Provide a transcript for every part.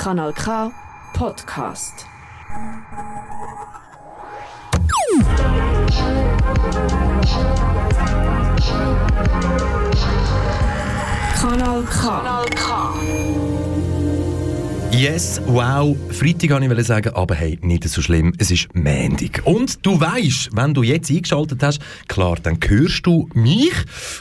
Kanal K Podcast. Kanal K. Kanal K. Yes, wow. Freitag wollte ich sagen, aber hey, nicht so schlimm. Es ist Mendig. Und du weißt, wenn du jetzt eingeschaltet hast, klar, dann hörst du mich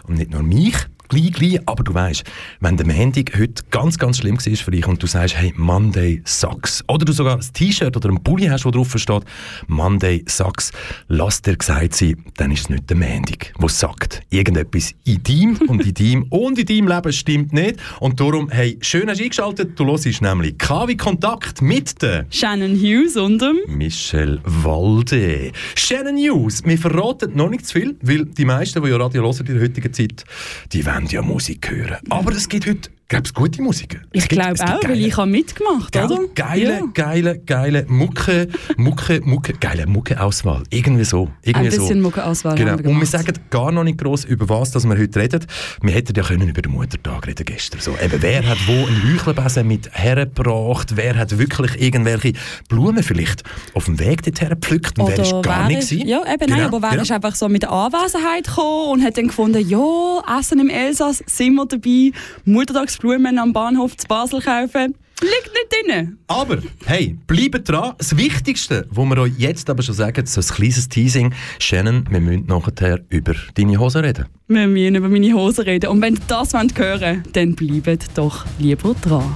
und nicht nur mich, gleich, gleich, aber du weißt, wenn der Montag heute ganz, ganz schlimm war für dich und du sagst, hey, Monday sucks, oder du sogar ein T-Shirt oder ein Pulli hast, wo drauf steht, Monday sucks, lass dir gesagt sein, dann ist es nicht der Montag, der sagt, irgendetwas in deinem und in deinem und in deinem Leben stimmt nicht. Und darum, hey, schön hast du eingeschaltet, du hörst nämlich KW Kontakt mit der Shannon Hughes und dem Michel Walde. Shannon Hughes, wir verraten noch nicht zu viel, weil die meisten, die ja Radio hören in der heutigen Zeit, die wollen ja Musik hören. Aber es gibt heute Gibt es gute Musik? Ich glaube auch, weil ich habe mitgemacht, geile, oder? Geile, ja. geile, geile Mucke, Mucke, Mucke, geile Mucke-Auswahl. Irgendwie so. Irgendwie Ein bisschen so. Mucke-Auswahl genau. Und wir sagen gar noch nicht gross, über was dass wir heute reden. Wir hätten ja können über den Muttertag reden gestern. So, eben, wer hat wo einen Heuchelbesen mit hergebracht? Wer hat wirklich irgendwelche Blumen vielleicht auf dem Weg dorthin gepflückt? Und Oder wer ist gar nicht gewesen? Ja, eben genau, nein, aber wer genau. ist einfach so mit der Anwesenheit gekommen und hat dann gefunden, ja, Essen im Elsass, sind wir dabei, Muttertags Blumen am Bahnhof zu Basel kaufen. Liegt nicht drin. Aber, hey, bleibt dran. Das Wichtigste, was wir euch jetzt aber schon sagen, so ein kleines Teasing. Shannon, wir müssen nachher über deine Hose reden. Wir müssen über meine Hose reden. Und wenn ihr das hören wollt, dann bleibt doch lieber dran.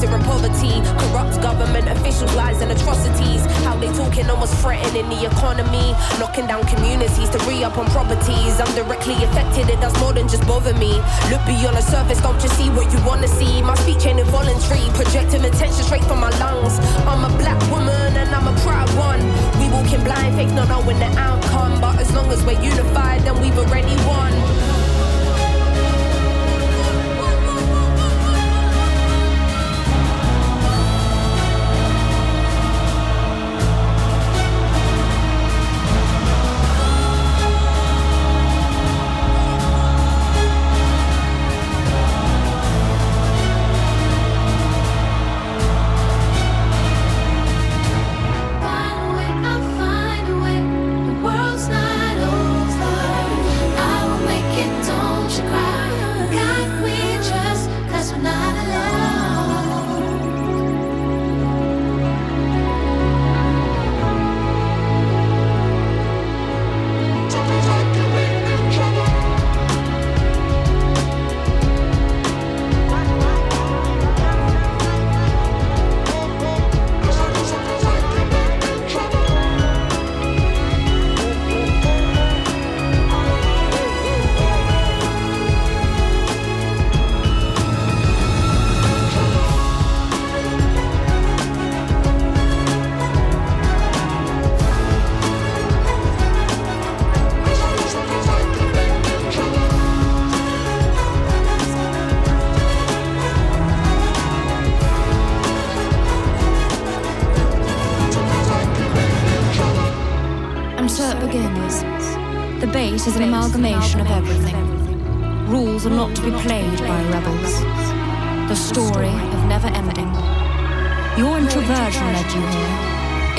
Broken in poverty, corrupt government officials, lies and atrocities. How they talking almost threatening the economy, knocking down communities to re up on properties. I'm directly affected, it does more than just bother me. Look beyond the surface, don't just see what you wanna see. My speech ain't involuntary, projecting attention straight from my lungs. I'm a black woman and I'm a proud one. We walking blind, fake not knowing the outcome. But as long as we're unified, then we've already won.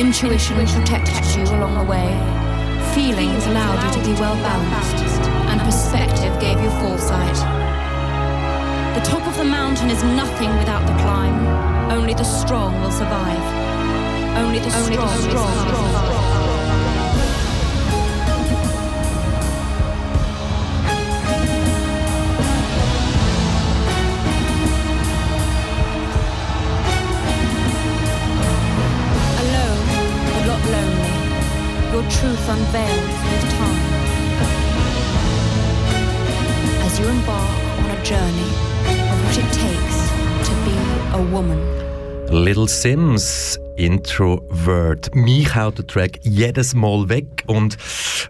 Intuition protected you along the way. Feelings allowed you to be well balanced. And perspective gave you foresight. The top of the mountain is nothing without the climb. Only the strong will survive. Only the strong, will survive. Truth unveiled with time. As you embark on a journey of what it takes to be a woman. Little Sims, Introvert. Mich haut der Track jedes Mal weg und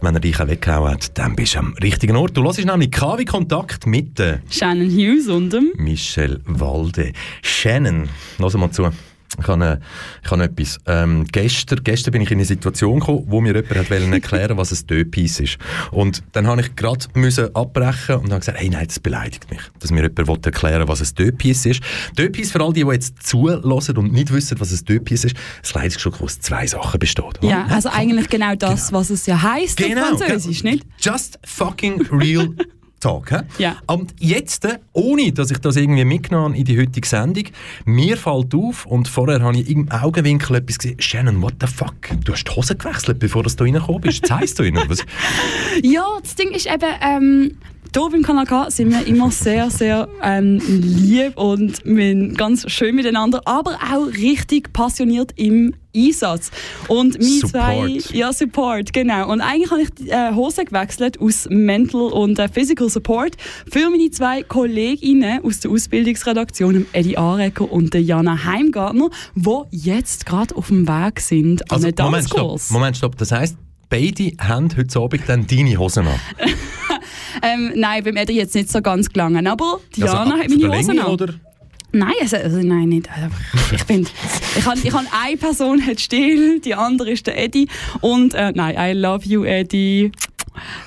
wenn er dich auch weggehauen hat, dann bist du am richtigen Ort. Du hörst nämlich KW Kontakt mit Shannon Hughes und dem Michel Walde. Shannon, lass mal zu. Ich habe, ich habe etwas. Ähm, gestern, gestern bin ich in eine Situation gekommen, wo mir jemand hat erklären was ein Döpies ist. Und dann habe ich gerade müssen abbrechen und habe gesagt, hey, nein, das beleidigt mich, dass mir jemand erklären was ein Döpies ist. Döpies, für all die, die jetzt zulassen und nicht wissen, was ein Döpies ist, das Leidensgeschock aus zwei Sachen besteht. oder? Ja, also eigentlich genau das, was es ja heisst Genau. auf Französisch, nicht? Just fucking real Talk. hä? Ja. Und jetzt, äh, ohne dass ich das irgendwie mitgenommen habe in die heutige Sendung, mir fällt auf, und vorher habe ich im Augenwinkel etwas gesehen, Shannon, what the fuck? Du hast die Hose gewechselt, bevor du da reingekommen bist. Zeigst du ihnen? Was? Ja, das Ding ist eben, ähm, hier beim Kanal K sind wir immer sehr, sehr ähm, lieb und ganz schön miteinander, aber auch richtig passioniert im Einsatz. Und wir zwei, ja, Support, genau. Und eigentlich habe ich die äh, Hose gewechselt aus Mental und äh, Physical Support für meine zwei Kolleginnen aus der Ausbildungsredaktion, Eddie Arecker und der Jana Heimgartner, die jetzt gerade auf dem Weg sind an Also, einen Moment, stopp. Moment, stopp. Das heisst, beide haben heute Abend dann deine Hosen an. Ähm, nein, beim Eddie jetzt nicht so ganz gelangen, aber Diana Also, hat meine Hosen an. oder? Nein, also, also nein, nicht. Also, ich bin, ich habe ich hab eine Person hat still, die andere ist der Eddie und äh, nein, I love you Eddie.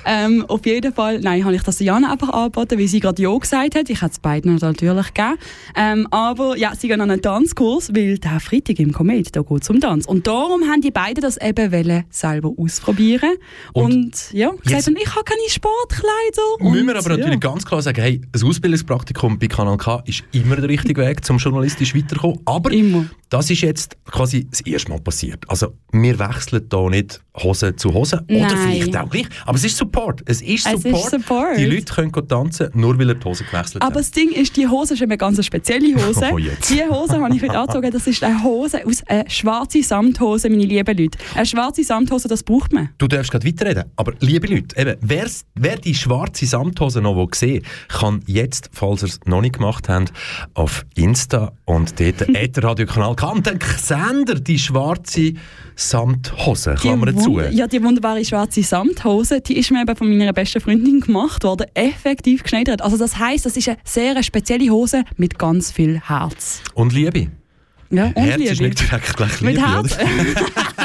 Ähm, auf jeden Fall, nein, habe ich das Jana einfach angeboten, weil sie gerade Ja gesagt hat. Ich hätte es beiden natürlich gegeben. Ähm, aber ja, sie gehen an einen Tanzkurs, weil der Freitag im Komet, da geht es um Tanz. Und darum haben die beiden das eben wollen selber ausprobieren. Und Und, ja, gesagt, haben, ich habe keine Sportkleider. Müssen Und, wir aber natürlich ja. ganz klar sagen, hey, ein Ausbildungspraktikum bei Kanal K ist immer der richtige Weg, zum journalistisch weiterzukommen. Aber Immer. das ist jetzt quasi das erste Mal passiert. Also wir wechseln da nicht Hose zu Hose. Oder Nein. vielleicht auch gleich. Aber es ist Support. Es ist Es Support. ist Support. Die Leute können tanzen, nur weil er die Hose gewechselt Aber hat. das Ding ist, die Hose ist eine ganz spezielle Hose. Oh, jetzt. die Hose habe ich heute angezogen. Das ist eine Hose aus einer schwarzen Samthose, meine lieben Leute. Eine schwarze Samthose, das braucht man. Du darfst gerade weiterreden. Aber liebe Leute, eben, wer die schwarze Samthose noch sehen kann jetzt, falls ihr es noch nicht gemacht habt, auf Insta und dort Ätherradio-Kanal kann dann Sender die schwarze Samthose, Klammer zu. Ja, die wunderbare schwarze Samthose, die ist mir eben von meiner besten Freundin gemacht worden, effektiv geschneidert. Also das heisst, das ist eine sehr spezielle Hose mit ganz viel Herz. Und Liebe. Ja, und Herz ist Liebe. nicht direkt gleich Liebe, Mit Herz.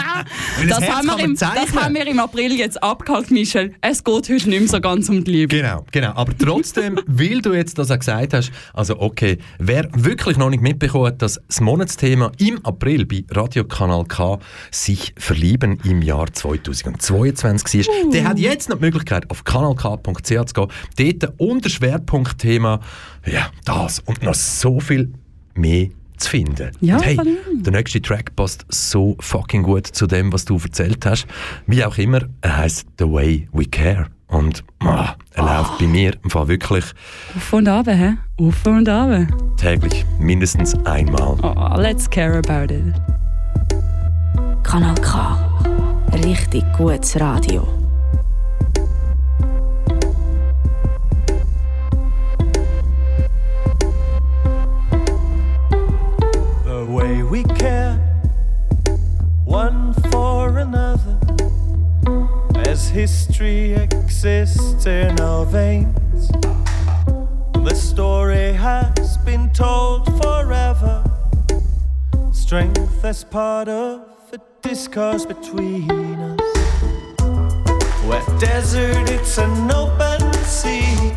Das, Herz haben wir im, das haben wir im April jetzt abgehakt, Michel. Es geht heute nicht mehr so ganz um die Liebe. Genau, genau. Aber trotzdem, weil du jetzt das auch gesagt hast, also okay, wer wirklich noch nicht mitbekommen hat, dass das Monatsthema im April bei Radio Kanal K sich verlieben im Jahr 2022 war, der hat jetzt noch die Möglichkeit, auf kanalk.ch zu gehen, dort unter Schwerpunktthema, ja, das und noch so viel mehr zu finden. Ja, und hey, der nächste Track passt so fucking gut zu dem, was du erzählt hast. Wie auch immer, er heißt The Way We Care. Und ah, er läuft bei mir im Fall wirklich Auf und ab, hä? Auf und ab. täglich mindestens einmal. Oh, let's care about it. Kanal K. Richtig gutes Radio. History exists in our veins. The story has been told forever. Strength as part of a discourse between us. Where desert it's an open sea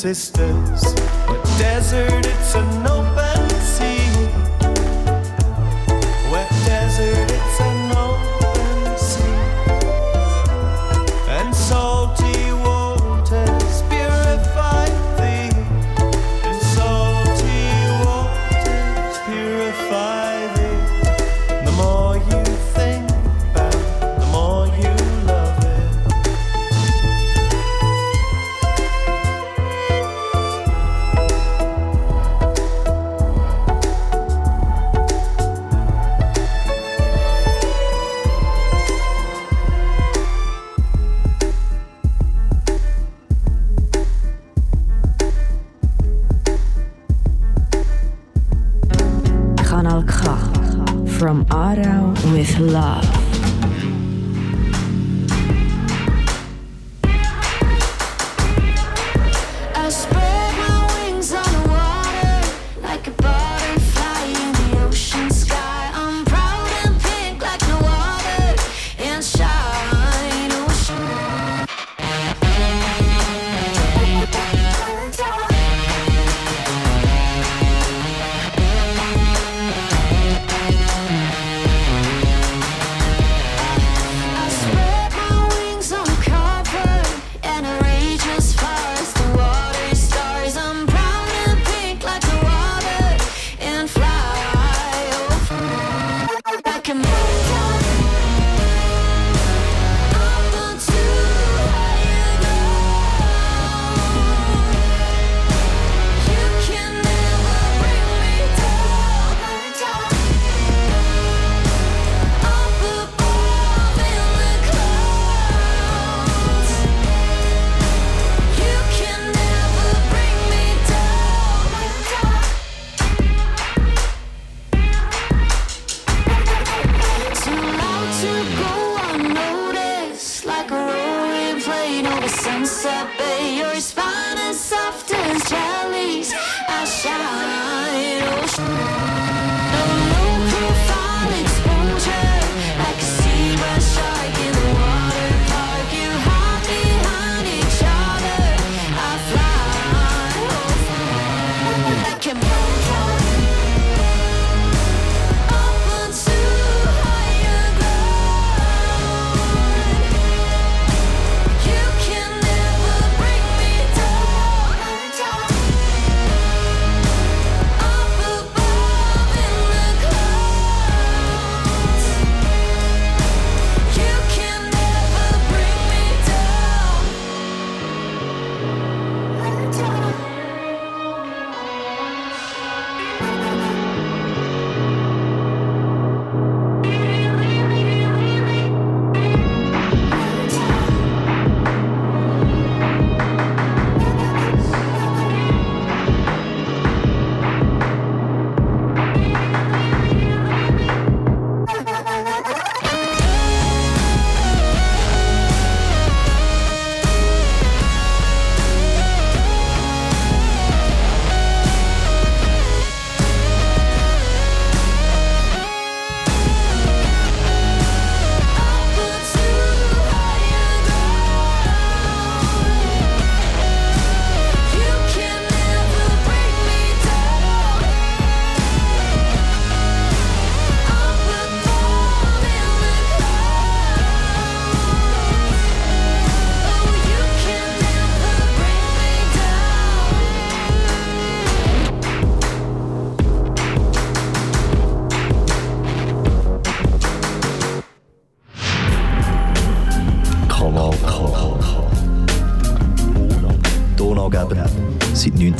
sister.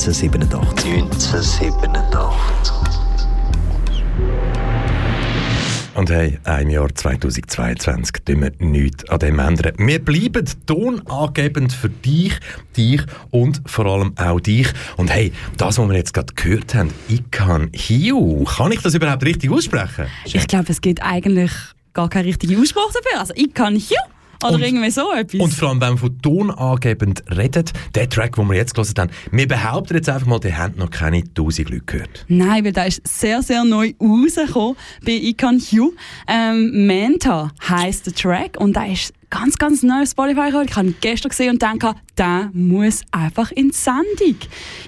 1987. 1987. Und hey, im Jahr 2022 tun wir nichts an dem ändern. Wir bleiben tonangebend für dich, dich und vor allem auch dich. Und hey, das, was wir jetzt gerade gehört haben, Ikan Hiu, kann ich das überhaupt richtig aussprechen? Ich glaube, es gibt eigentlich gar keinen richtigen Ausspruch dafür. Also ich kann hier oder Und- irgendwie so etwas. Und vor allem, wenn wir von tonangebend reden, der Track, den wir jetzt gehört haben, wir behaupten jetzt einfach mal, die haben noch keine 1000 Leute gehört. Nein, weil der ist sehr, sehr neu rausgekommen bei Icon Hugh. Ähm, Manta heisst der Track und der ist ganz, ganz neu auf Spotify gekommen. Ich habe gestern gesehen und dachte, der muss einfach in die Sendung.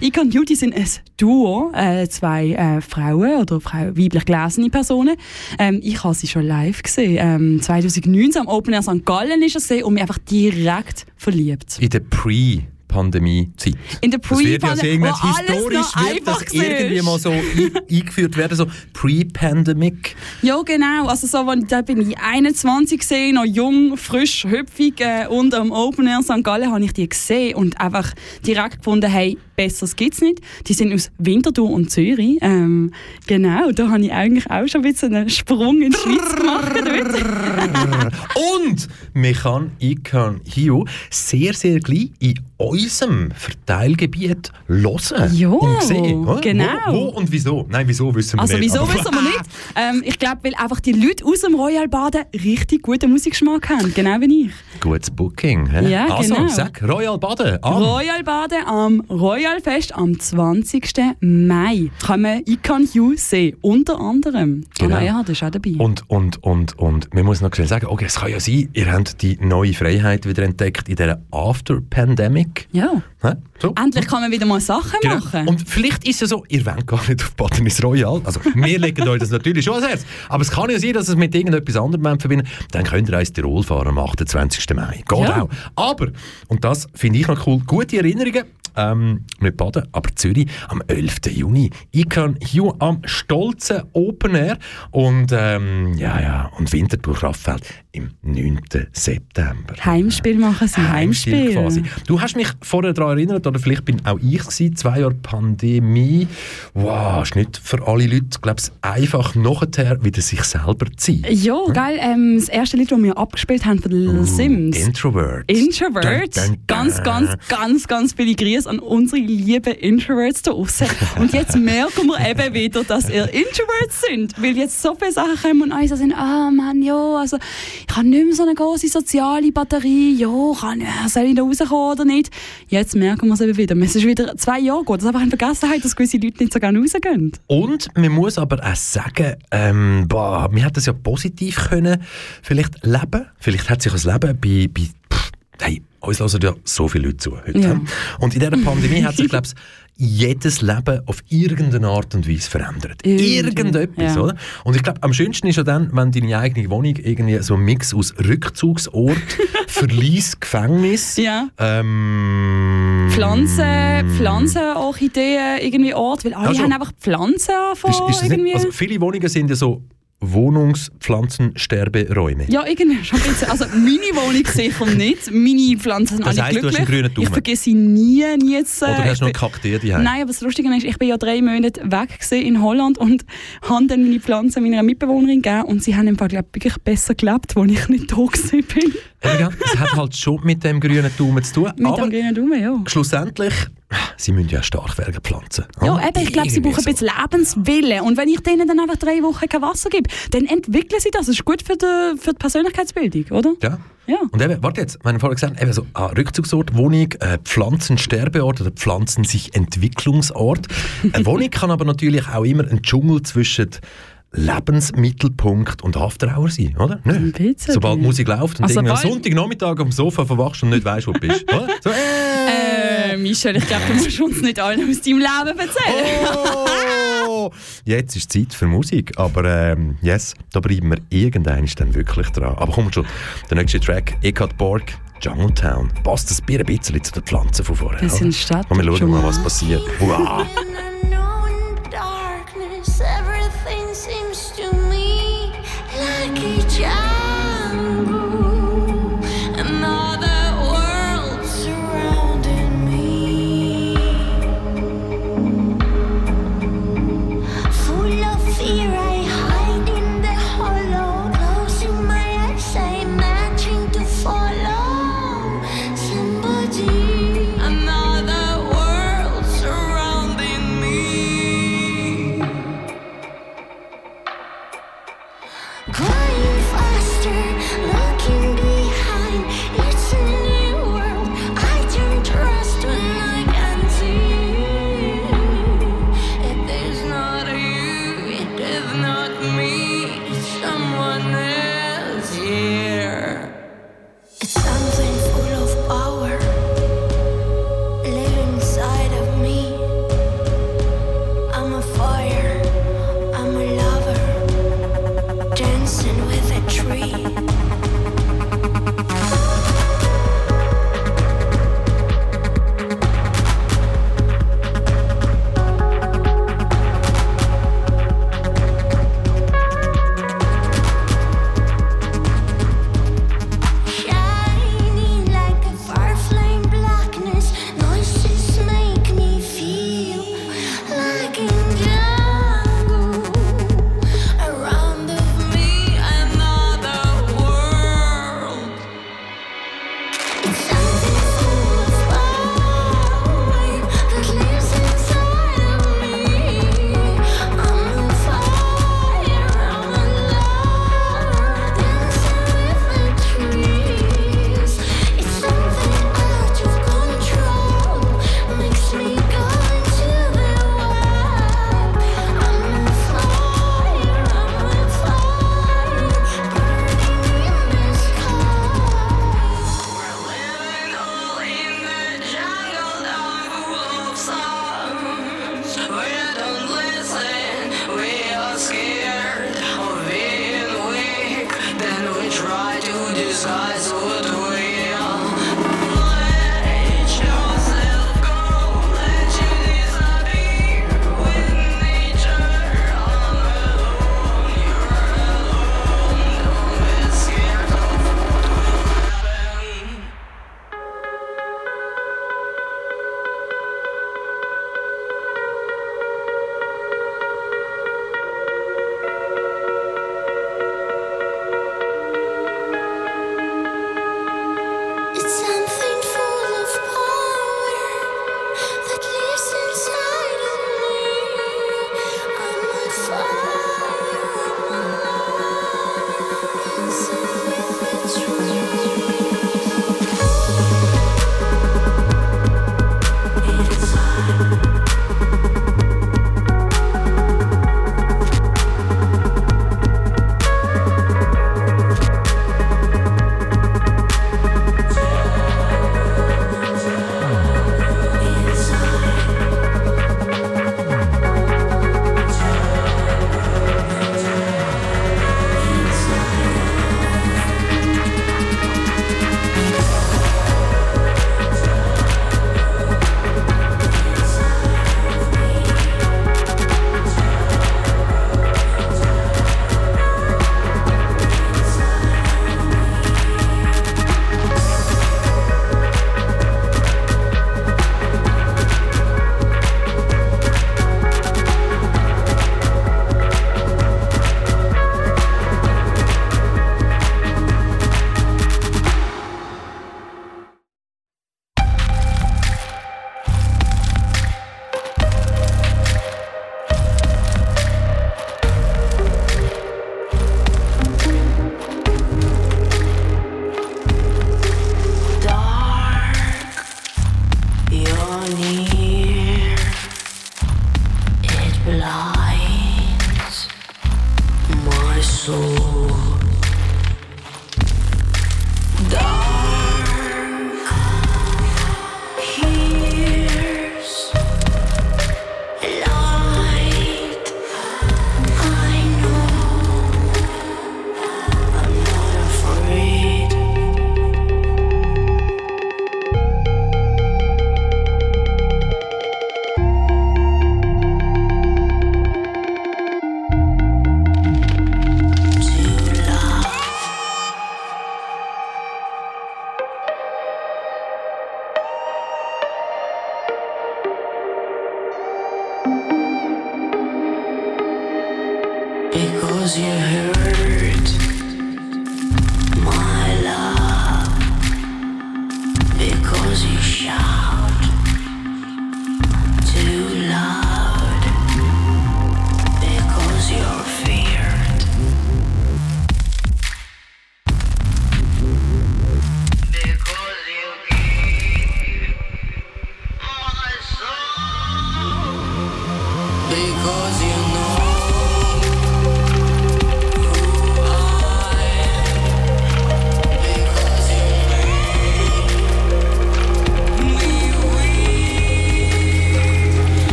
Icon Hugh, die sind ein Duo, äh, zwei äh, Frauen oder Frau, weiblich gelesene Personen. Ähm, ich habe sie schon live gesehen. Ähm, 2019 am Open Air St. Gallen ist er gesehen und mich einfach direkt verliebt. In der Pre- Pandemie-Zeit. In der Das ja Pre-Pandemie, wo alles historisch noch wird das einfach war. irgendwie mal so ein, eingeführt werden, so Pre-Pandemic. Ja, genau. Also so, wenn, da bin ich 21 gesehen, noch jung, frisch, hüpfig äh, und am Open Air St. Gallen habe ich die gesehen und einfach direkt gefunden, hey, besseres gibt's nicht. Die sind aus Winterthur und Zürich. Ähm, genau, da habe ich eigentlich auch schon ein bisschen einen Sprung in die Schweiz gemacht. Und man kann Ikan Hio sehr, sehr gleich in unsere unserem Verteilgebiet hören Ja, und sehen. oder? genau. Wo, wo und wieso? Nein, wieso wissen wir Also nicht. wieso aber- wissen wir nicht? Ähm, ich glaube, weil einfach die Leute aus dem Royal Baden richtig guten Musikgeschmack haben, genau wie ich. Gutes Booking. hä? Ja, also, genau. sag Royal Baden. Am Royal Baden am Royal Fest am 20. Mai kann man Icon You sehen, unter anderem. Genau. Anna Erhard ist auch dabei. Und, und, und, und man muss noch schnell sagen, okay, es kann ja sein, ihr habt die neue Freiheit wieder entdeckt in dieser After-Pandemic. Ja. So. Endlich kann man wieder mal Sachen Genau. machen. Und vielleicht ist es so, ihr wollt gar nicht auf Badenis Royal. Also, wir legen euch das natürlich schon ans Herz. Aber es kann ja sein, dass es mit irgendetwas anderem wollt verbinden Dann könnt ihr ins Tirol fahren am 28. Mai. Geht Ja. auch. Aber, und das finde ich noch cool, gute Erinnerungen. Ähm, nicht Baden, aber Zürich am 11. Juni. Ich kann hier am stolzen Open Air und ähm, ja, ja, und Winterthur Kraftfeld im 9. September. Heimspiel machen sie, Heimspiel. quasi. Du hast mich vorher daran erinnert, oder vielleicht bin auch ich gewesen, zwei Jahre Pandemie. Wow, ist nicht für alle Leute, glaube ich, einfach nachher wieder sich selber zu sein. Ja, geil. Ähm, das erste Lied, das wir abgespielt haben von Little Sims. Introvert. Introvert. Dun, dun, dun. Ganz, ganz, ganz, ganz viele Grüße an unsere lieben Introverts da draussen. Und jetzt merken wir eben wieder, dass ihr Introverts sind. Weil jetzt so viele Sachen kommen und alle so sind, ah Mann, ja, also ich habe nicht mehr so eine große soziale Batterie. Ja, kann, ja, soll ich da rauskommen oder nicht? Jetzt merken wir es eben wieder. Es ist wieder zwei Jahre gut. Das ist einfach eine Vergessenheit, dass gewisse Leute nicht so gerne rausgehen. Und man muss aber auch sagen, ähm, boah, wir hätten es ja positiv können vielleicht leben. Vielleicht hat sich das Leben bei, bei pff, hey, uns hören ja so viele Leute zu heute. Ja. Und in dieser Pandemie hat sich, glaube ich, jedes Leben auf irgendeine Art und Weise verändert. Irgendetwas, ja. oder? Und ich glaube, am schönsten ist ja dann, wenn deine eigene Wohnung irgendwie so ein Mix aus Rückzugsort, Verlies, Gefängnis, Ja. ähm, Pflanzen, Pflanzen, Orchideen, irgendwie Ort, weil alle Also, haben einfach Pflanzen von Ist, ist irgendwie. nicht, also viele Wohnungen sind ja so Wohnungspflanzensterberäume. ja, irgendwie schon ein bisschen. Also meine Wohnung sicher nicht. Meine Pflanzen sind Das alle heisst, du hast einen glücklich. grünen Daumen. ich vergesse sie nie, nie jetzt. äh, Oder hast du noch Kakteen daheim? Nein, aber das Lustige ist, ich bin ja drei Monate weg in Holland und habe dann meine Pflanzen meiner Mitbewohnerin gegeben und sie haben im Fall wirklich besser gelebt, als ich nicht da. Eben, Es hat halt schon mit dem grünen Daumen zu tun. Mit aber dem grünen Daumen, ja. schlussendlich, sie müssen ja stark werden pflanzen. Ja, oder? eben, ich glaube, sie brauchen ein bisschen Lebenswillen. Und wenn ich denen dann einfach drei Wochen kein Wasser gebe, dann entwickeln sie das. Das ist gut für die, für die Persönlichkeitsbildung, oder? Ja. Ja. Und eben, warte jetzt, wir haben vorher gesagt, eben so ah, Rückzugsort, Wohnung, äh, Pflanzensterbeort oder Pflanzen sich Entwicklungsort. Eine Wohnung kann aber natürlich auch immer ein Dschungel zwischen Lebensmittelpunkt und Afterhour sein, oder? Nicht? bisschen. Sobald die Musik läuft und Also am Sonntagnachmittag am Sofa verwachst und nicht weißt, wo du bist. Oder? So, äh, Äh, Michel, ich glaube, du musst uns nicht allen aus deinem Leben erzählen. Oh! Jetzt ist Zeit für Musik, aber ähm, yes, da bleiben wir irgendwann dann wirklich dran. Aber komm schon, der nächste Track, Eckhart Borg, Jungle Town. Passt das Bier ein bisschen zu den Pflanzen von vorher? Das sind Stadt- Und wir schauen mal, was passiert. Wow!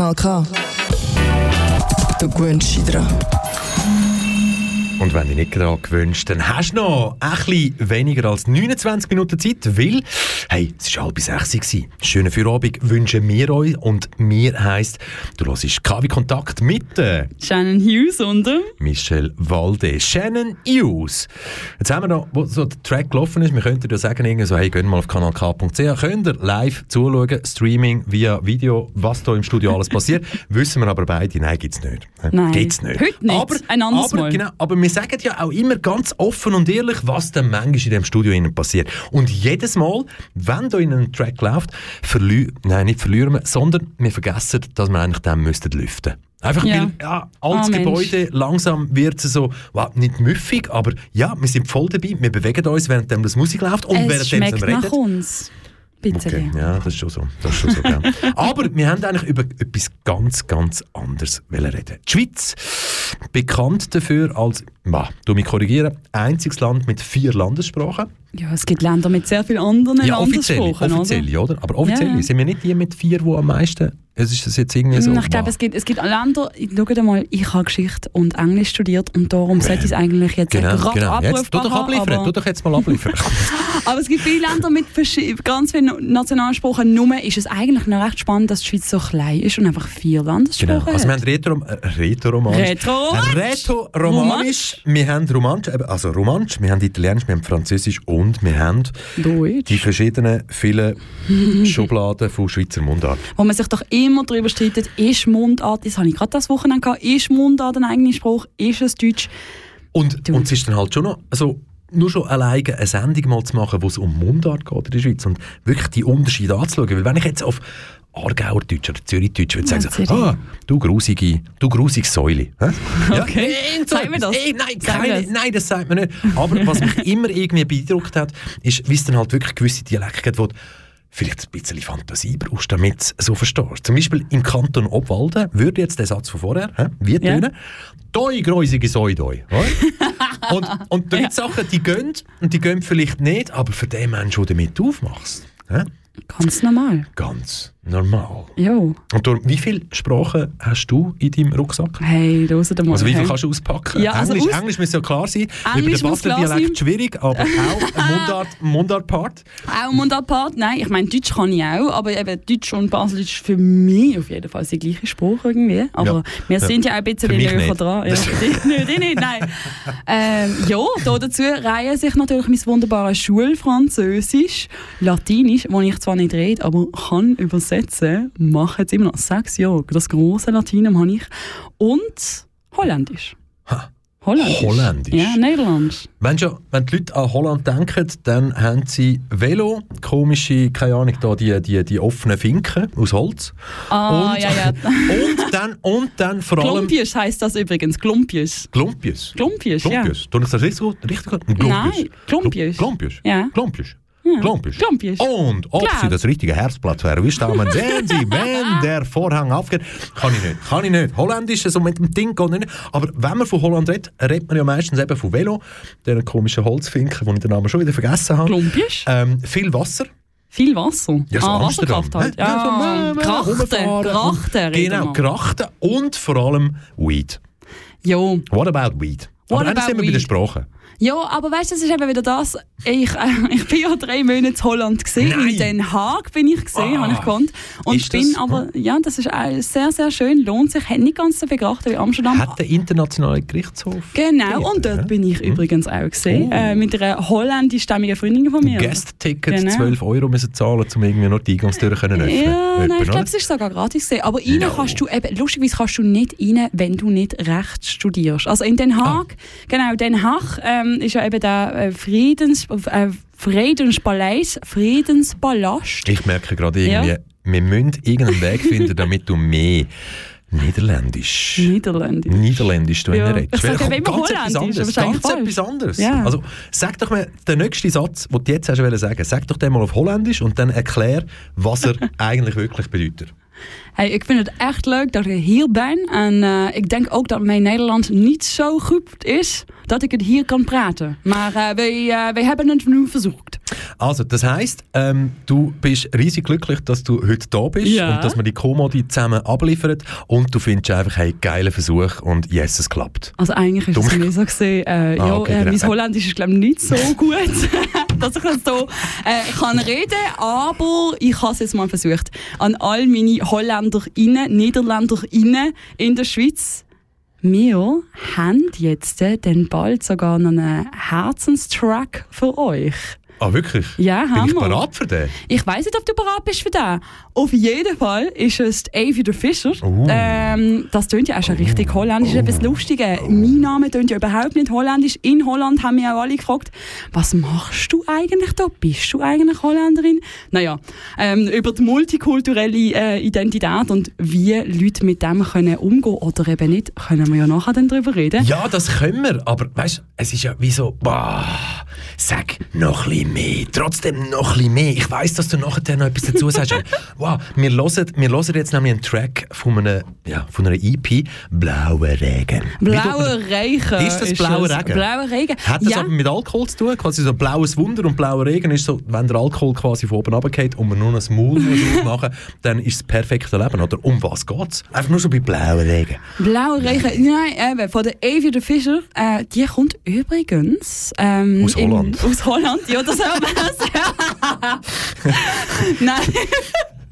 Kanal K. Du gewöhnst dich dran. Und wenn du nicht daran gewünscht, dann hast du noch ein bisschen weniger als 29 Minuten Zeit, weil, hey, es war halb sechs. gewesen. Schönen Feierabend wünschen wir euch und mir heisst, du hörst KW Kontakt mit äh, Shannon Hughes und ähm, Michelle Walde, Shannon Hughes. Jetzt haben wir noch, wo so der Track gelaufen ist, wir könnten ja sagen, irgendwie so, hey, gehen mal auf kanalk.ch, könnt ihr live zuschauen, Streaming via Video, was da im Studio alles passiert. Wissen wir aber beide, nein, gibt's nicht. Nein. Gibt's nicht. Heute nicht. Aber, Ein anderes aber, Mal. Genau, aber wir sagen ja auch immer ganz offen und ehrlich, was dann manchmal in dem Studio innen passiert. Und jedes Mal, wenn da in einem Track läuft, verlieren, nein, nicht verlieren wir, sondern wir vergessen, dass wir eigentlich dann müssten lüften. Einfach Ja. weil, ja, altes Ah, Mensch. Gebäude, langsam wird es so, wow, nicht müffig, aber ja, wir sind voll dabei, wir bewegen uns, während das Musik läuft und es während schmeckt wir nach uns. Bitte. Okay, ja, das ist schon so. Das ist schon so. Aber wir haben eigentlich über etwas ganz, ganz anderes reden. Die Schweiz, bekannt dafür als, bah, du mich korrigieren, einziges Land mit vier Landessprachen. Ja, es gibt Länder mit sehr vielen anderen Ja, offiziell, Landessprachen, offiziell, oder? Aber offiziell Ja. sind wir nicht die mit vier, die am meisten. Es ist das jetzt irgendwie so. Ich glaube, es gibt, es gibt Länder, schau mal, ich habe Geschichte und Englisch studiert und darum sollte ich es eigentlich jetzt Genau, gerade genau. Jetzt, tu abrufbar doch abliefern, tu aber, doch jetzt mal abliefern. aber es gibt viele Länder mit ganz vielen Nationalsprachen. Nur ist es eigentlich noch recht spannend, dass die Schweiz so klein ist und einfach vier Landessprachen genau. Also wir haben Retro, äh, Rätoromanisch. Rätoromanisch? Rätoromanisch. Romansch, wir haben Romansch, also Romansch, wir haben Italienisch, wir haben Französisch und wir haben die Deutsch. verschiedenen vielen Schubladen von Schweizer Mundart. Wo man sich doch immer darüber streitet, ist Mundart, das habe ich gerade das Wochenende gehabt, ist Mundart ein eigener Spruch, ist es Deutsch? Und, Du. und es ist dann halt schon noch, also nur schon alleine eine Sendung mal zu machen, wo es um Mundart geht in der Schweiz und wirklich die Unterschiede anzuschauen. Weil wenn ich jetzt auf Aargauer Deutsch oder Zürichdeutsch würde sagen, Ja, so, Zürich. ah, du grusige, du grusige Säule. Hä? Ja, Okay. nein, so Sagen wir das? Ey, nein, Sagen wir keine, das? nein, das sagt man nicht. Aber was mich immer irgendwie beeindruckt hat, ist, wie es dann halt wirklich gewisse Dialekte gibt, wo du vielleicht ein bisschen Fantasie brauchst, damit du es so verstehst. Zum Beispiel im Kanton Obwalden würde jetzt der Satz von vorher, hä, wie Ja. tönen? Doi gräusige Säu doi. oder? und, und da gibt Sachen, die gehen und die gehen vielleicht nicht, aber für den Menschen, du damit aufmachst, hä, Ganz normal. ganz normal. Jo. Und darum, wie viele Sprachen hast du in deinem Rucksack? Hey, hört mal. Also wie viel kannst du auspacken? Ja, also Englisch, aus- Englisch muss ja klar sein. Über Englisch den muss Basler klar Dialekt sein. schwierig, aber auch ein Mundart, Mundart-Part. Auch Mundartpart? Nein, ich meine, Deutsch kann ich auch, aber eben Deutsch und Baseldeutsch ist für mich auf jeden Fall der gleiche Spruch irgendwie. Aber Ja. wir Ja. sind ja auch ein bisschen näher nicht. dran. Ja, die, nicht, die nicht, nein. ähm, ja, da dazu reihen sich natürlich mein wunderbares Schulfranzösisch, Latinisch, das ich zwar nicht rede, aber kann übersetzen, mache jetzt immer noch sechs Jahre. Das große Latinum habe ich. Und Holländisch. Ha. Holländisch. Holländisch. Ja, Niederländisch. Wenn, schon, wenn die Leute an Holland denken, dann haben sie Velo, komische, keine Ahnung, da die, die, die offenen Finken aus Holz. Ah, und, ja, ja. und, dann, und dann vor allem Glumpius heisst das übrigens. Glumpius. Glumpius. Glumpius, ja. Glumpius. Tun ich das richtig gut? Richtig gut? Glumpius. Nein, Glumpius. Glumpius. Ja. Glumpius. Ja. Glumpius. Glumpius. Und ob Klar. sie das richtige Herzblatt verwischt haben, sehen sie, wenn der Vorhang aufgeht. Kann ich nicht. Kann ich nicht. Holländisch, so mit dem Ding geht nicht. Aber wenn man von Holland redet, redet man ja meistens eben von Velo, diesen komischen Holzfinken, den ich den Namen schon wieder vergessen habe. Glumpius. Ähm, viel Wasser. Viel Wasser. Ja, so ah. Wasserkraft halt. Ja, so, Ja, äh, Krachten. Krachten. Genau. Krachten und vor allem Weed. Jo. What about Weed? What Aber about sind wir bei der Sprache. Ja, aber weißt du, das ist eben wieder das. Ich, äh, ich bin ja drei Monate in Holland gesehen. In Den Haag bin ich gesehen, Ah. habe ich gekannt. Und Ist bin das- aber, ja, das ist sehr, sehr schön. Lohnt sich. Hat nicht ganz so viel geachtet wie Amsterdam. Hat der internationale Gerichtshof. Genau, Dort, und dort ja. bin ich übrigens auch gesehen. Oh. Äh, mit einer holländischstämmigen Freundin von mir. Guest-Ticket Genau. 12 Euro müssen zahlen, um irgendwie noch die Eingangstür können öffnen Ja, nein, ich glaube, es ist sogar gratis gesehen. Aber rein No. kannst du, eben, lustigerweise kannst du nicht rein, wenn du nicht Recht studierst. Also in Den Haag, genau, Den Haag ähm, ist ja eben der äh, Friedens, äh, Friedenspalais, Friedenspalast. Ich merke gerade irgendwie, Ja. wir müssen irgendeinen Weg finden, damit du mehr Niederländisch, Niederländisch. Niederländisch du Ja. redest. Ich sage immer ganz etwas Holländisch, anderes. Ganz eigentlich etwas anderes. Ja. Also, sag doch mir den nächsten Satz, den du jetzt hast sagen. Sag doch den mal auf Holländisch und dann erklär, was er eigentlich wirklich bedeutet. Hey, ik vind het echt leuk dat ik hier ben. En eh, ik denk ook dat mijn Nederlands niet zo goed is dat ik het hier kan praten. Maar eh, wij, eh, wij hebben het nu verzocht. Also, das heisst, ähm, du bist riesig glücklich, dass du heute da bist Ja. und dass wir die Komodi zusammen abliefern und du findest einfach, hey, geiler Versuch und yes, es klappt. Also eigentlich ist es mir so gesehen, äh, Ah, ja, okay, äh, genau. mein Holländisch ist glaube ich nicht so gut, dass ich das so äh, kann reden, aber ich habe es jetzt mal versucht. An all meine HolländerInnen, NiederländerInnen in der Schweiz. Wir haben jetzt äh, dann bald sogar noch einen Herzenstrack für euch. Ah, wirklich? Ja, Bin haben ich bereit für den? Ich weiß nicht, ob du bereit bist für den. Auf jeden Fall ist es Avi der Fischer. Oh. Ähm, das tönt ja auch schon richtig holländisch. Das ist etwas Lustige. Mein Name tönt ja überhaupt nicht holländisch. In Holland haben mich auch alle gefragt, was machst du eigentlich da? Bist du eigentlich Holländerin? Naja, ähm, über die multikulturelle äh, Identität und wie Leute mit dem können umgehen oder eben nicht, können wir ja nachher dann drüber reden. Ja, das können wir, aber weißt es ist ja wie so, boah, sag noch ein bisschen mehr, trotzdem noch ein mehr. Ich weiss, dass du nachher noch etwas dazu sagst. wow, wir hören, wir hören jetzt nämlich einen Track von einer, ja, von einer EP, Blauer Regen. Wie tut Blaue man- Regen. Ist das blauer es. Regen? Blauer Regen. Hat das ja. aber mit Alkohol zu tun? Quasi so blaues Wunder und blauer Regen ist so, wenn der Alkohol quasi von oben runtergeht und man nur ein Maul machen dann ist das perfekte Leben. Oder um was geht's? Einfach nur so bei blauer Regen. Blauwe Regen, nein, eben, von der Avi de Fischer. Äh, die kommt übrigens... Ähm, Aus Holland. In, aus Holland, ja, das hört man. Nein,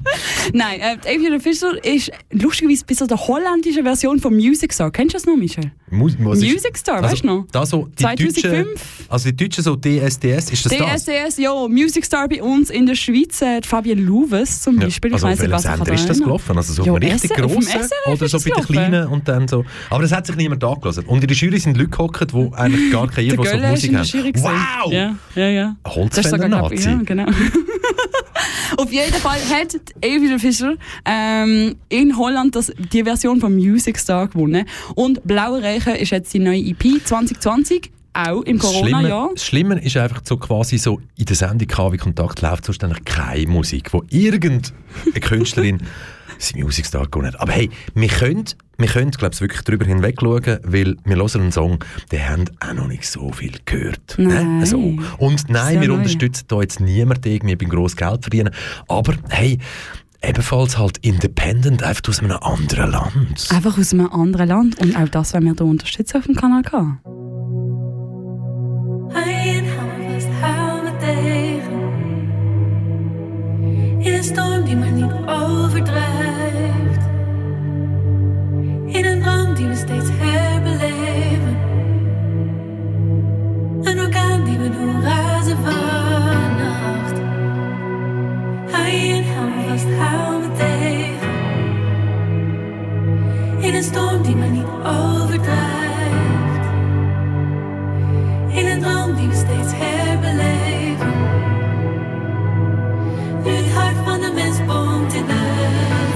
Nein, äh, Aviator Fisher ist lustigerweise ein bisschen der holländische Version von Music Star. Kennst du das noch, Michel? Mu Music Star, weißt du noch? Da so die 2005? Deutschen, also die Deutschen so DSDS, ist das das? DSDS, ja, Music Star bei uns in der Schweiz, äh, Fabienne Louves zum Ja, Beispiel. also ich weiss nicht, was Sender ist das gelaufen? Also so Ja, auf einem richtig grossen SRF oder ist so bei den kleinen und dann so. Aber das hat sich niemand angelassen. Und in der Jury sind Leute gehockt, die eigentlich gar keine Göller ist Musik haben. Wow! Ja, ja, ja. Das ist Holzfäller sogar, glaub ich, Nazi. Ja, genau. Auf jeden Fall hat Aviator Fischer ähm, in Holland das, die Version von Music Star gewonnen. Und Blaue Reiche ist jetzt die neue EP 2020, auch im Corona-Jahr. das Schlimme ist einfach so quasi so, in der Sendung KW Kontakt läuft sonst eigentlich keine Musik, wo irgendeine Künstlerin sie Music Star gewonnen hat. Aber hey, wir können, wir können glaube ich, wirklich darüber hinweg schauen, weil wir hören einen Song, den haben auch noch nicht so viel gehört. Nein. Ne? So. Und nein, Sehr wir neu. unterstützen da jetzt niemanden irgendwie beim gross Geld verdienen. Aber hey, ebenfalls halt independent, einfach aus einem anderen Land. Einfach aus einem anderen Land. Und auch das, wenn wir hier unterstützen auf dem Kanal K. Hij en hij vast houden tegen. In een storm die maar niet overdrijft. In een droom die we steeds herbeleven. Een orkaan die we doen razen vannacht. Hij en hij vast houden tegen. In een storm die maar niet overdrijft. In een droom die we steeds herbeleven. diamonds boom tonight.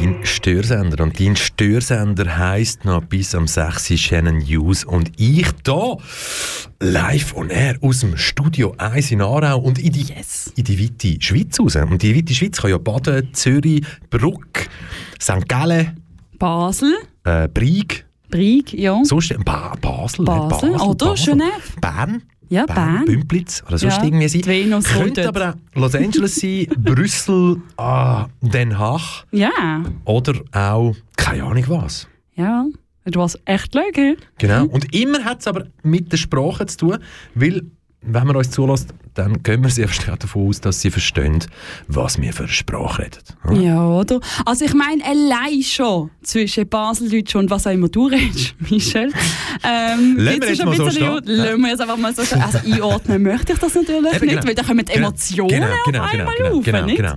Dein Störsender. Und dein Störsender heisst noch bis am 6. Uhr Shannon News. Und ich da live on air aus dem Studio 1 in Aarau und in die, in die weite Schweiz raus. Und die weite Schweiz kann ja Baden, Zürich, Bruck, St. Gallen, Basel, äh, Brieg, Brieg, ja. sonst ba Basel, Basel, nicht oder Genève. Bern. Ja, Bern. Bümplitz oder sonst Ja, irgendwie sein. Venus Könnte dort. aber auch Los Angeles sein, Brüssel, ah, Den Haag Ja, oder auch keine Ahnung was. ja. Du warst echt lecker. Genau. Und immer hat es aber mit der Sprache zu tun, weil, wenn man uns zulässt, dann gehen wir sehr stark davon aus, dass sie verstehen, was wir für eine Sprache reden. Ja, oder? Also ich meine, allein schon zwischen Baseldeutsch und was auch immer du redest, Michel. Ähm, Lassen wir jetzt mal ein so stehen. Lassen wir jetzt einfach mal so stehen. Also einordnen möchte ich das natürlich Eben, nicht, genau. weil da kommen Genau. Emotionen Genau, genau, auf einmal genau, auf, genau, nicht? genau.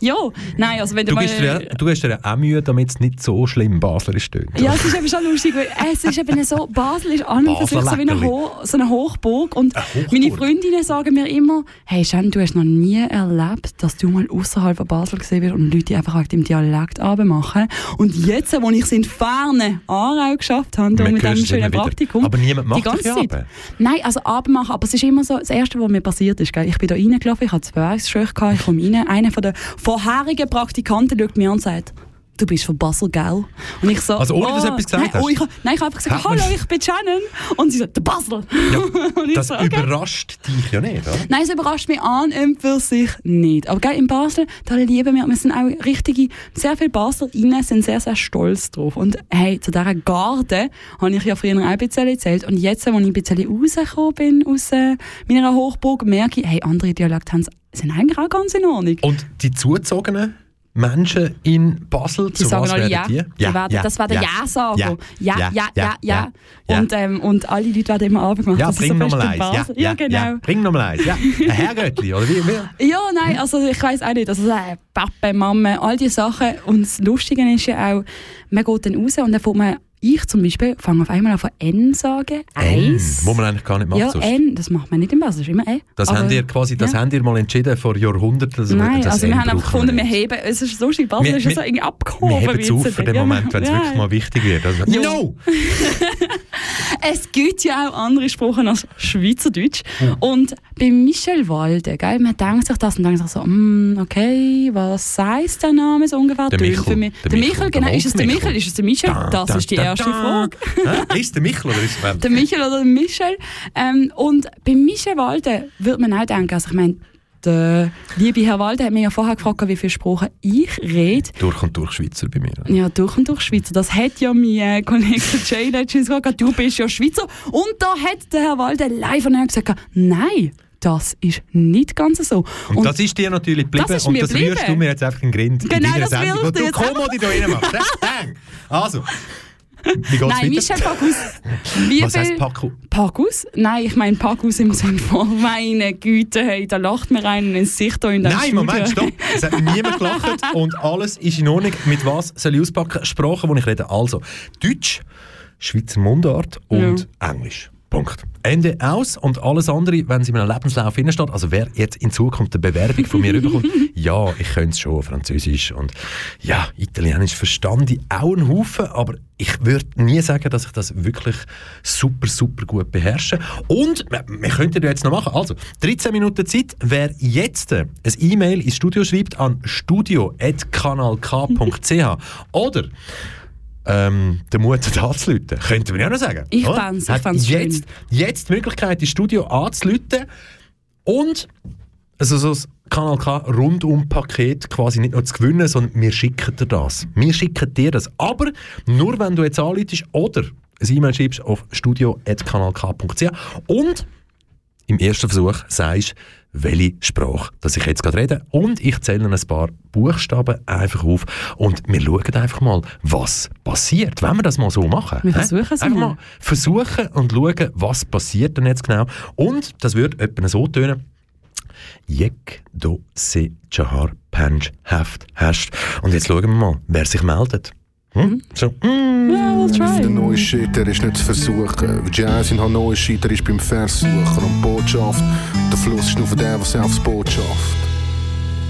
Ja, nein, also wenn du, Du, mal... ja- du hast dir ja auch Mühe, damit es nicht so schlimm Baslerisch tönt. Ja, es ist eben schon lustig, weil es ist eben so, Basel ist an und für sich so wie eine. Ho so eine Hochburg und Hochburg. meine Freundinnen sagen mir immer, hey Jen, du hast noch nie erlebt, dass du mal außerhalb von Basel gesehen wirst und Leute einfach wegen dem Dialekt machen. Und jetzt, wo ich es in Ferne Aarau geschafft habe, mit diesem schönen. Praktikum, Aber niemand macht die ganze Zeit. runter. Nein, also abmachen, aber es ist immer so, das Erste, was mir passiert ist, gell? ich bin da reingelaufen, ich hatte zwei Schöch ich komme rein, einer von den vorherigen Praktikanten schaut mir an und sagt, du bist von Basel, gell? Und ich so, Also ohne, dass du etwas gesagt nein, hast? Oh, ich, nein, ich habe einfach gesagt, hallo, ich bin Shannon. Und sie so, der Basel. ich Das so, okay. überrascht dich ja nicht, oder? Nein, es überrascht mich an und für sich nicht. Aber gell, in Basel, da lieben wir, wir sind auch richtige, sehr viele Baslerinnen sind sehr, sehr stolz drauf. Und hey, zu dieser Garde habe ich ja früher auch ein bisschen erzählt. Und jetzt, als ich ein bisschen rausgekommen bin aus äh, meiner Hochburg, merke ich, hey, andere Dialekte haben- sind eigentlich auch ganz in Ordnung. Und die zugezogenen Menschen in Basel, Die zu sagen was alle ja. die? Die werden, das war der Ja-Sager. Ja, ja, ja, ja. ja. Und, ähm, und alle Leute werden immer abgemacht. Ja, bring so nochmal eins. in Ja, ja, ja, genau. Ja, bring nochmal eins. Ja. Ein Herrgöttli, oder wie? wie? Ja, nein, also ich weiß auch nicht. Also äh, Papa, Mama, all diese Sachen. Und das Lustige ist ja auch, man geht dann raus und dann fängt man, ich zum Beispiel, fange auf einmal an von N sagen. N, Eins. wo man eigentlich gar nicht macht. Ja, sonst. N, das macht man nicht im Basel, das ist immer E. Das Aber- habt ihr quasi, das ja. habt ihr mal entschieden vor Jahrhunderten. dass- Nein, das also wir N haben einfach gefunden, wir heben, es ist so schön, Wir- ist ja wir- so irgendwie abgehoben. Wir heben es auf für den Ja, Moment, wenn es ja. wirklich mal wichtig wird. Also, Ja. No! Es gibt ja auch andere Sprachen als Schweizerdeutsch. Und bei Michel Walde, gell, man denkt sich das und denkt sich so, mm, okay, was heisst der Name so ungefähr? Der Michel. Für mich. Der Michel, Michel, der genau. Ist es der. Michel? Ist es der Michel? Da, Das da, ist die erste. Frage. Hä? Ist der Michel oder ist es Der Michel oder der Michel. Ähm, und bei Michel Walde würde man auch denken, also ich meine, der liebe Herr Walde hat mir ja vorher gefragt, wie viele Sprachen ich rede. Durch und durch Schweizer bei mir. Ja, durch und durch Schweizer. Das hat ja mein äh, Kollege Jay letztens gesagt, du bist ja Schweizer. Und da hat der Herr Walde live und er gesagt, nein, das ist nicht ganz so. Und, das ist dir natürlich geblieben Das und das geblieben. rührst du mir jetzt einfach in den Grind Genau, in das will Sendung, ich wo dir jetzt Kommodi da rein machst. Also, wie geht's Nein? Michel Packus. Wie Was heisst Paco? Packus? Nein, ich meine Packus im Sinne von meine Güte, hey, da lacht mir einen ins Gesicht in deinem Nein, Studio. Moment, stopp. Es hat niemand gelacht und alles ist in Ordnung. Mit was soll ich auspacken? Sprachen, die ich rede. Also, Deutsch, Schweizer Mundart und Englisch. Punkt. Ende aus und alles andere, wenn sie in meinem Lebenslauf hineinsteht, also wer jetzt in Zukunft eine Bewerbung von mir bekommt, ja, ich könnte es schon, Französisch und ja, Italienisch verstand ich auch einen Haufen, aber ich würde nie sagen, dass ich das wirklich super, super gut beherrsche. Und wir, wir könnten ja jetzt noch machen. Also, 13 Minuten Zeit. Wer jetzt ein E-Mail ins Studio schreibt an studio.kanalk.ch oder ähm, den Mut hat anzuleuten. Könnten wir ja noch sagen. Ich ich Hat fänd's schön. jetzt, jetzt die Möglichkeit, ins Studio anzuleuten und also so das Kanal K Rundum-Paket quasi nicht nur zu gewinnen, sondern wir schicken dir das. Wir schicken dir das. Aber nur, wenn du jetzt anleitest oder ein E-Mail schreibst auf studio.kanalk.ch und im ersten Versuch sagst, welche Sprache dass ich jetzt gerade rede. Und ich zähle ein paar Buchstaben einfach auf und wir schauen einfach mal, was passiert, wenn wir das mal so machen. Wir versuchen es Einfach mal. versuchen und schauen, was passiert denn jetzt genau. Und das wird etwa so tönen. Jek do se chahar pench heft hast. Und jetzt schauen wir mal, wer sich meldet. Hm? So, mm. Yeah, we'll Der try. neue Shit, der ist nicht zu versuchen. Jazz in neues Shit, der ist beim Versuchen. Und Botschaft, der Fluss ist nur für den, was aufs Boot schafft.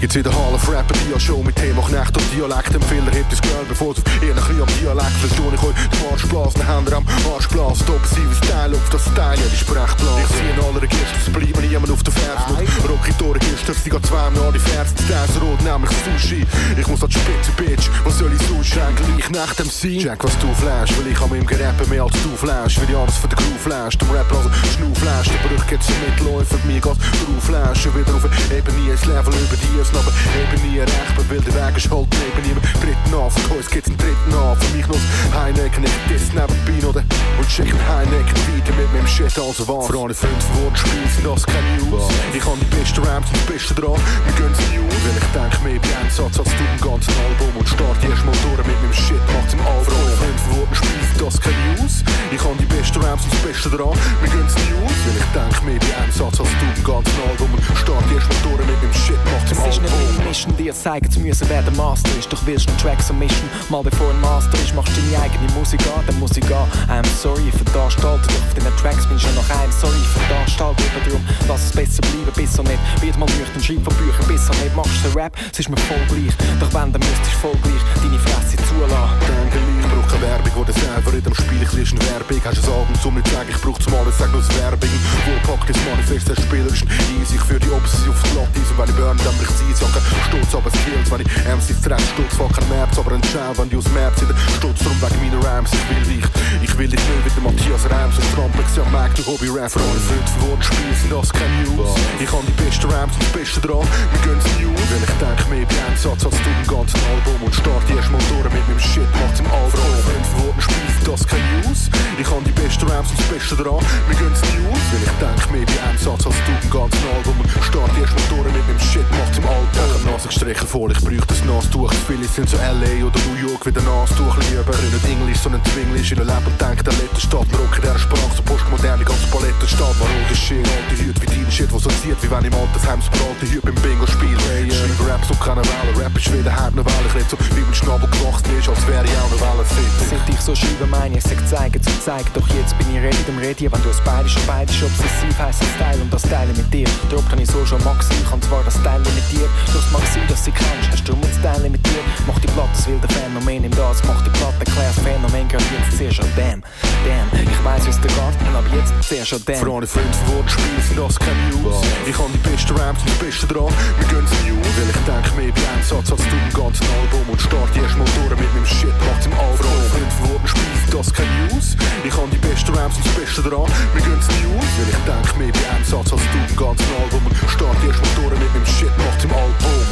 Jetzt wieder Half Rapper, die Show mit Thema Knecht und Dialekt. Empfehler hebt das Girl, bevor es ehrlich am Dialekt verstehe ich euch. Die Marschblasen, Hände am Arschblasen. Offensive Style auf das Style, ja, die Sprechblase. Ich sehe in aller Registern, es bleibt niemand auf der Ferse. Rock in die Register, sie geht zweimal an die Ferse. Das rot, nämlich Sushi. Ich muss an die Spitze, Bitch. Was soll ich sonst schenken? Gleich nach dem Sein. Check, was du flashst, weil ich an meinem Gerappen mehr als du flashst. Will ich alles für den Crew flash. Dem Rapper also Schnau flash. Der Brüch geht zum Mitläufer, mir geht's drauf flash. Wieder auf eben nie ein Level über die aber eben nie. Man will den Weg ist halt neben niemand dritten an. Von uns geht's einen dritten an. Für mich das Heineken, ich das nebenbei den und schicken Heineken weiter mit meinem Shit also was. Für alle fünf Wortspiele sind das keine News. Ich habe die besten Ramps und das Beste dran. Wir gönnen's News. Weil ich denk mehr bei Einsatz als du im ganzen Album und start erst mal durch mit meinem Shit, macht's im Album. Fünf Wortspiele sind das keine News. Ich habe die besten Ramps und das Beste dran. Wir gönnen's News. Weil ich denk mehr bei Einsatz als du im ganzen Album und start erst mal durch mit meinem Shit, macht's im Es ist nicht Album. dein Mission, dir zeigen zu müssen, wer der Master ist. Doch willst du einen Track so mischen, mal bevor ein Master ist, machst du deine eigene Musik an, dann muss ich gehen. I'm sorry für die Anstalten, doch auf deinen Tracks bin ich schon noch ein. Sorry für die Anstalten, aber darum lass es besser bleiben, bis er nicht. Wird mal nüchtern, schreib von Büchern, bis er nicht. Machst du Rap, es ist mir voll gleich. Doch wenn, dann müsstest du voll gleich deine Fresse zulassen. Brauch keine Werbung, wo der selber in dem Spiel lese eine Werbung. Hast du ein Album zum nicht sagen, ich brauch zum alles, sag nur das Werbung. Wo packt das Manifest, der Spieler ist easy. Ich führ die Opsis auf die Latte, und wenn ich burn, dann bricht sie Jacke. Stutz, aber es kills, wenn ich MCs treffe, Stutz, fuck kein März, aber ein Schau, wenn die aus März sind. Stutz, drum wegen meiner Rhymes, ich will dich. Ich will dich nicht wie der Matthias Reims und Trampel, ja, Mike, du Hobby-Rap. Für alle fünf Wortspiele sind das keine News. Ich habe die besten Rhymes und das Beste dran, wir gönnen's News. Weil ich denk mehr bei Einsatz als du im ganzen Album und start erst mal durch mit meinem Shit, macht's im Album. Fünf Wortspiele sind das keine News. Ich habe die besten Rhymes und das Beste dran, wir gönnen's News. Weil ich denk mehr bei Einsatz als du im ganzen Album start erst mal durch mit meinem Shit, macht's im Album. Ich hab Nase gestrichen voll, ich bräuchte das Nastuch. Viele sind so LA oder New York wie der Nastuch lieber. Können Englisch, sondern Zwinglisch in der Leben und denken, der letzte Stadt. Wir rocken der Sprache, so postmoderne, ganz Palettenstadt. War roter Shit, alte Hüte wie dein Shit, was so zieht, wie wenn im Altersheim das bralte Hüte beim Bingo spiel. Hey, yeah. Schreibe Raps und keine Welle, Rap ist wieder hart, eine Welle. Ich red so, wie mein Schnabel gewachsen ist, als wäre ich auch eine Welle fit. Seit ich so schreibe, meine ich, sag zeigen zu zeigen. Doch jetzt bin ich ready, dem Ready, wenn du es beide schon beide ist obsessiv, heisst das Style und das Teile mit dir. Droppt habe ich so schon Maxi, ich kann zwar das Teile mit dir, doch mag sein, dass sie kennst, hast du das Teile mit dir. Mach die Platte, das wilde Phänomen im das, mach die Platte, erklär's Phänomen, gehört jetzt sehr schon damn, damn. Ich weiss, wie's dir geht, aber jetzt sehr schon damn. Für alle fünf Wortspiele sind das keine News. Ich habe die besten Ramps und das Beste dran, wir gönnen's News. Weil ich denk mehr bei Einsatz als du im ganzen Album und start erst mal durch mit meinem Shit, macht's im Album. Für alle fünf Wortspiele sind das keine News. Ich habe die besten Ramps und das Beste dran, wir gönnen's News. Weil ich denk mehr bei Einsatz als du im ganzen Album und start erst mal durch mit meinem Shit, macht's im Album.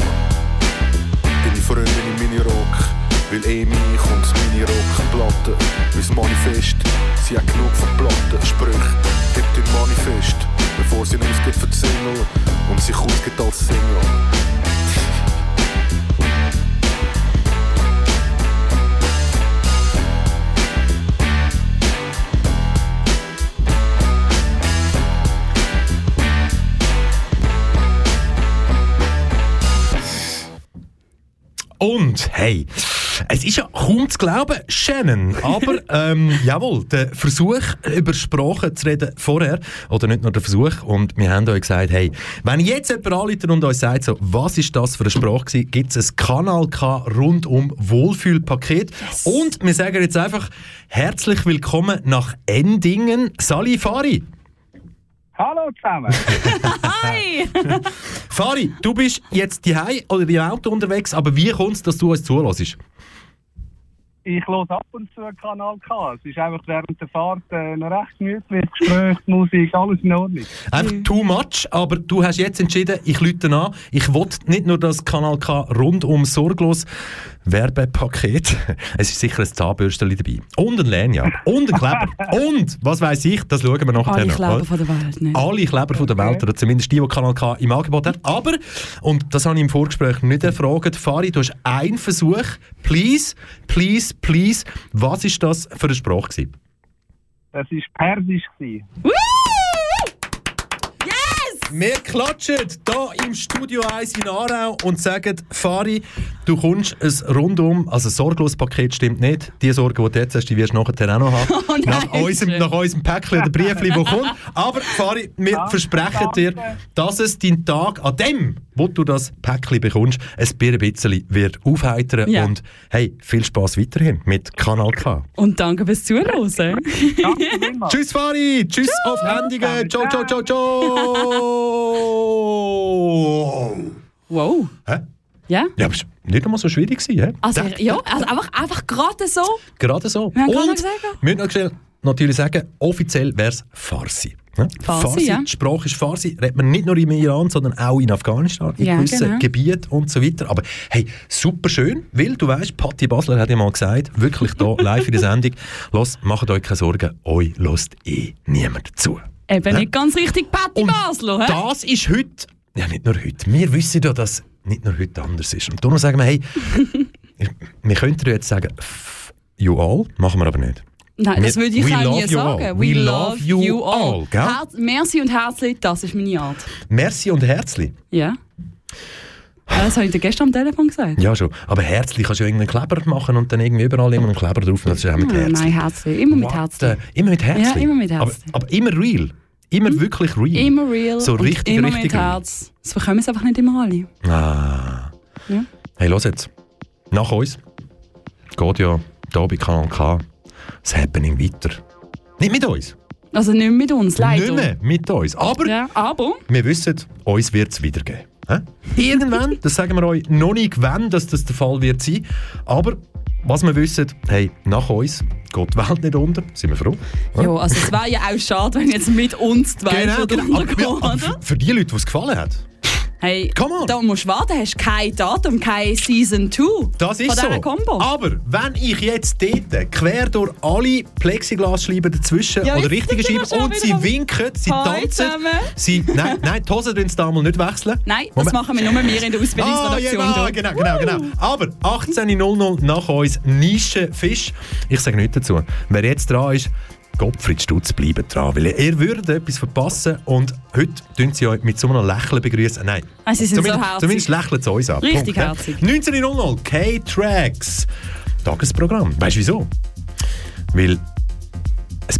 Deine Freundin im Minirock will eh mich und das Minirock-Platte. Wie das Manifest, sie hat genug von Platten. Sprüch, gibt im Manifest, bevor sie ihn ausgibt für die Single und sich ausgibt als Single. Und hey, es ist ja kaum zu glauben, Shannon, aber ähm, jawohl, der Versuch, über Sprache zu reden vorher, oder nicht nur der Versuch, und wir haben euch gesagt, hey, wenn jetzt jemand anruft und uns sagt, so, was ist das für eine Sprache gewesen, gibt es ein Kanal K rundum Wohlfühlpaket. Und wir sagen jetzt einfach, herzlich willkommen nach Endingen, Sali Fari. Hallo zusammen. Hi! Fari, du bist jetzt die oder im Auto unterwegs, aber wie kommt es, dass du uns zulässt? Ich höre ab und zu Kanal K. Es ist einfach während der Fahrt äh, noch recht gemütlich. Gespräch, Musik, alles in Ordnung. Einfach too much, aber du hast jetzt entschieden, ich lüte an. Ich will nicht nur das Kanal K rundum sorglos Werbepaket. Es ist sicher ein Zahnbürstchen dabei. Und ein Lanyard. Und ein Kleber. und, was weiß ich, das schauen wir nachher Alle noch. Kleber von der Welt, ne? Alle Kleber von der Welt, oder zumindest die, die Kanal K im Angebot haben. Aber, und das habe ich im Vorgespräch nicht erfragt, Fari, du hast einen Versuch. Please, please, please. Was ist das für eine Sprache? Gewesen? Das war Persisch. gewesen. Wir klatschen hier im Studio 1 in Aarau und sagen, Fari, du kommst ein rundum, also ein sorgloses Paket stimmt nicht. Die Sorgen, die du jetzt hast, die wirst du nachher auch noch haben. Oh nein, nach, unserem, nach unserem Päckchen oder Briefli, das kommt. Aber Fari, wir Danke, versprechen dir, danke. dass es deinen Tag an dem, wo du das Päckchen bekommst, ein bisschen wird aufheitern. Ja. Und hey, viel Spaß weiterhin mit Kanal K. Und danke fürs Zuhören. Danke. Tschüss Fari, tschüss auf Händigen, ciao, ciao, ciao, ciao. Wow. Hä? Ja? Ja, aber es war nicht einmal so schwierig. Gewesen? Also, ja, also einfach, einfach gerade so. Gerade so. Wir haben gerade gesagt. wir müssen natürlich sagen, offiziell wäre es Farsi. Ja? Farsi, ja. Die Sprache ist Farsi, redet man nicht nur im Iran, sondern auch in Afghanistan, in Ja, gewissen genau. Gebieten und so weiter. Aber hey, super schön, weil du weißt, Patti Basler hat ja mal gesagt, wirklich hier live in der Sendung, los, macht euch keine Sorgen, euch lässt eh niemand zu. Eben Ja. nicht ganz richtig Patti Basler, hä? Das ist heute, ja nicht nur heute, wir wissen ja, dass nicht nur heute anders ist. Und darum sagen wir, hey, wir könnten jetzt sagen, you all, machen wir aber nicht. Nein, das würde ich we auch nie you all. sagen. We love you all, gell? Herz, merci und herzlich, das ist meine Art. Merci und herzlich. Ja. Ja, Das habe ich dir gestern am Telefon gesagt. Ja schon, aber herzlich kannst du ja irgendeinen Kleber machen und dann irgendwie überall immer einen Kleber drauf das ist auch mit Ah, herzlich. nein, herzlich. Immer mit the- Immer mit herzlich? Ja, immer mit Aber, herzlich. aber immer real. Immer wirklich real. Immer real So richtig, immer richtig mit real. Herz. Das bekommen es einfach nicht immer alle. Ah. Ja. Hey, los jetzt. Nach uns geht ja hier bei Kanal K das Happening weiter. Nicht mit uns. Also nicht mit uns, leider. Nicht mehr mit uns. Aber Ja, aber wir wissen, uns wird es wiedergeben. Irgendwann, das sagen wir euch noch nicht, wann dass das der Fall wird sein. Aber was wir wissen, hey, nach uns geht die Welt nicht unter. Sind wir froh? ja, also es wäre ja auch schade, wenn jetzt mit uns die Welt Genau, genau. Aber, aber für die Leute, die es gefallen hat, Hey, Come on. da musst du warten, hast kein Datum, kein Season 2 Das ist von so. dieser Combo. Aber wenn ich jetzt dort quer durch alle Plexiglasscheiben dazwischen Ja, oder jetzt richtige sind wir Scheiben schon und wieder sie am- winken, sie Hi tanzen, zusammen. sie, nein, nein, die Hosen dürfen sie damals nicht wechseln. Nein, das Moment. machen wir nur wir in der Ah, Ausbildungsredaktion. ja, hier. genau, genau, genau. Aber 18.00 nach uns Nischenfisch. Ich sage nichts dazu. Wer jetzt dran ist, Gottfried Stutz bleiben dran, weil ihr würdet etwas verpassen und heute tun sie euch mit so einem Lächeln begrüßen. Nein, Ah, sie sind so zumindest, herzig. zumindest lächeln sie uns an. Richtig Punkt, herzig. 19.00 K-Tracks. Tagesprogramm. Weißt du wieso? Weil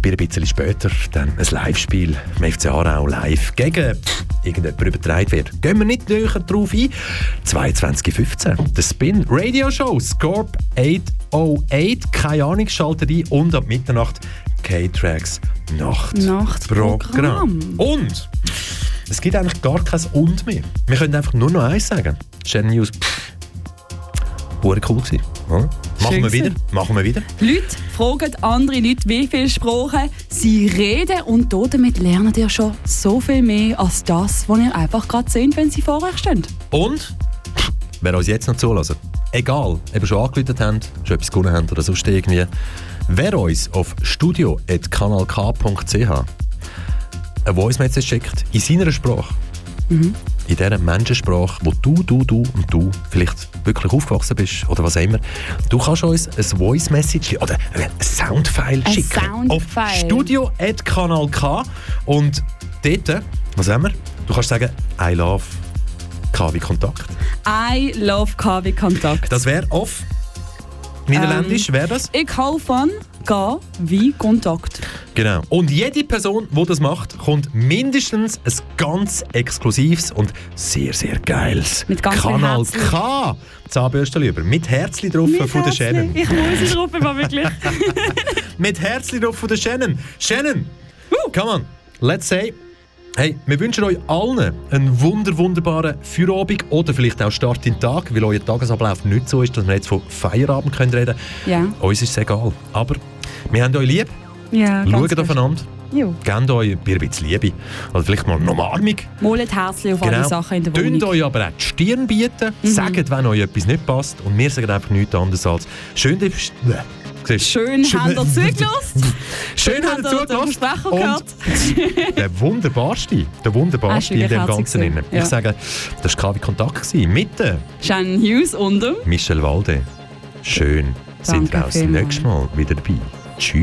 ein bisschen später dann ein Live-Spiel im FC Aarau live gegen irgendjemand übertragen wird. Gehen wir nicht näher drauf ein. 22.15 der Spin Radio Show Scorp 808. Keine Ahnung, schaltet ein und ab Mitternacht K-Tracks Nachtprogramm. Und es gibt eigentlich gar kein Und mehr. Wir können einfach nur noch eins sagen. Channel News, pff, cool gewesen. oder? Machen wir wieder, machen wir wieder. Leute fragen andere Leute, wie viele Sprachen sie reden und damit lernt ihr schon so viel mehr als das, was ihr einfach gerade seht, wenn sie vor euch stehen. Und wer uns jetzt noch zulassen, egal, ob ihr schon angeläutet habt, schon etwas gewonnen habt oder sonst irgendwie, wer uns auf studio.kanalk.ch eine Voice Message schickt, in seiner Sprache, in dieser Menschensprache, wo du, du, du und du vielleicht wirklich aufgewachsen bist oder was auch immer, du kannst uns ein Voice Message oder ein Soundfile Ein schicken. Soundfile. Auf studio.kanalk und dort, was haben wir? Du kannst sagen, I love KW Kontakt. I love KW Kontakt. Das wäre auf Niederländisch, Ähm, wäre das? Ich hau von Ga wie Kontakt. Genau. Und jede Person, die das macht, kommt mindestens ein ganz exklusives und sehr, sehr geiles Mit ganz Kanal Herzli. K Zahnbürste über. Mit Herzli drauf von der Shannon. Ich muss es drauf, aber wirklich. Mit Herzli drauf von der Shannon. Shannon, come on, let's say... Hey, wir wünschen euch allen einen wunder, wunderbaren Feierabend oder vielleicht auch Start in den Tag, weil euer Tagesablauf nicht so ist, dass wir jetzt von Feierabend können reden Ja. Uns ist es egal. Aber wir haben euch lieb, Ja, schaut aufeinander, Jo. gebt euch ein bisschen Liebe. Oder vielleicht mal eine Umarmung. Molet Herzli auf alle Sachen in der Tönt Wohnung. Genau. euch aber auch die Stirn bieten, Mhm. sagt, wenn euch etwas nicht passt und wir sagen einfach nichts anderes als «Schön, dass du? Schön, habt ihr zugelassen. Schön, ihr habt ihr zugelassen. Versprecher Und gehört. der wunderbarste, der wunderbarste Ah, in dem Ganzen. Innen. Ja. Ich sage, das war KW Kontakt mit der Shannon Hughes und Michel Walde. Schön, sind Danke wir auch das nächste Mal wieder dabei. Tschüss.